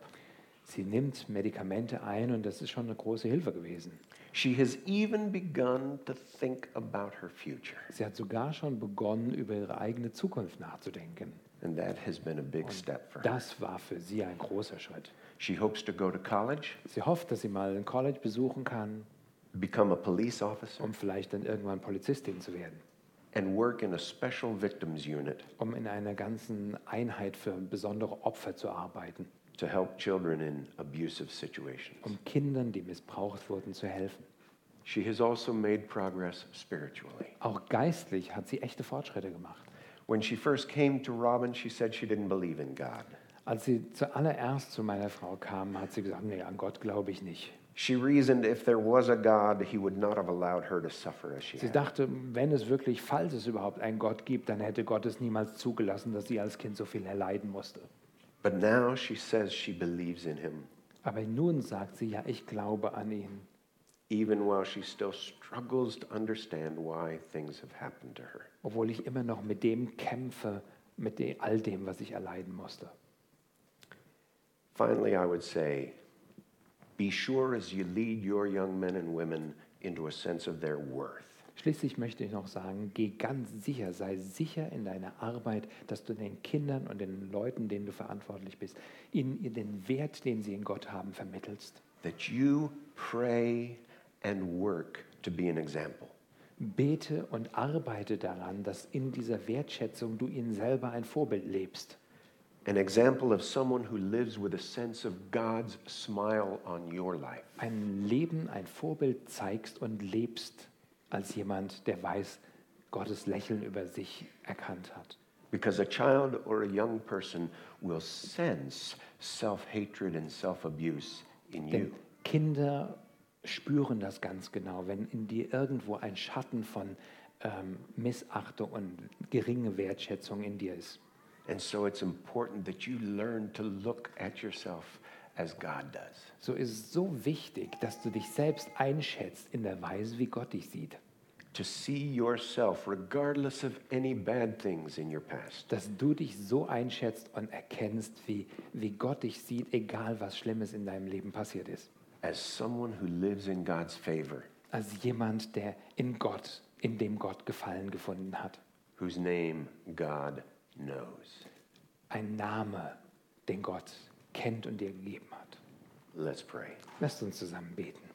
Sie nimmt Medikamente ein und das ist schon eine große Hilfe gewesen. She has even begun to think about her future, Sie hat sogar schon begonnen, über ihre eigene Zukunft nachzudenken. and that has been a big step for her. Das war für sie ein großer Schritt. She hopes to go to college, Sie hofft, dass sie mal ein College besuchen kann, become a police officer, um vielleicht dann irgendwann Polizistin zu werden, and work in a special victims unit um in einer ganzen Einheit für besondere Opfer zu arbeiten, to help children in abusive situations. um Kindern, die missbraucht wurden, zu helfen. She has also made progress spiritually. Auch geistlich hat sie echte Fortschritte gemacht. When she first came to Robin, she said she didn't believe in God. Als sie zuallererst zu meiner Frau kam, hat sie gesagt, nee, an Gott glaube ich nicht. She reasoned if there was a God, he would not have allowed her to suffer as she Sie had. dachte, wenn es wirklich, falls es überhaupt einen Gott gibt, dann hätte Gott es niemals zugelassen, dass sie als Kind so viel erleiden musste. But now she says she believes in him, Aber nun sagt sie, ja, ich glaube an ihn. even while she still struggles to understand why things have happened to her. obwohl ich immer noch mit dem kämpfe, mit de- all dem, was ich erleiden musste. Finally, I would say be sure as you lead your young men and women into a sense of their worth. Schließlich möchte ich noch sagen, geh ganz sicher, sei sicher in deiner Arbeit, dass du den Kindern und den Leuten, denen du verantwortlich bist, ihnen den Wert, den sie in Gott haben, vermittelst. That you pray and work to be an example. Bete und arbeite daran, dass in dieser Wertschätzung du ihnen selber ein Vorbild lebst. An example of someone who lives with a sense of God's smile on your life. Ein Leben, ein Vorbild zeigst und lebst als jemand, der weiß, Gottes Lächeln über sich erkannt hat. Because a child or a young person will sense self hatred and self abuse in you. Denn Kinder spüren das ganz genau, wenn in dir irgendwo ein Schatten von ähm, Missachtung und geringe Wertschätzung in dir ist. And so it's important that you learn to look at yourself as God does. So ist es so wichtig, dass du dich selbst einschätzt in der Weise, wie Gott dich sieht. To see yourself, regardless of any bad things in your past, Dass du dich so einschätzt und erkennst, wie, wie Gott dich sieht, egal was Schlimmes in deinem Leben passiert ist. as someone who lives in God's favor, Als jemand, der in Gott, in dem Gott Gefallen gefunden hat. whose name God knows. Ein Name, den Gott kennt und dir gegeben hat. Let's pray. Lasst uns zusammen beten.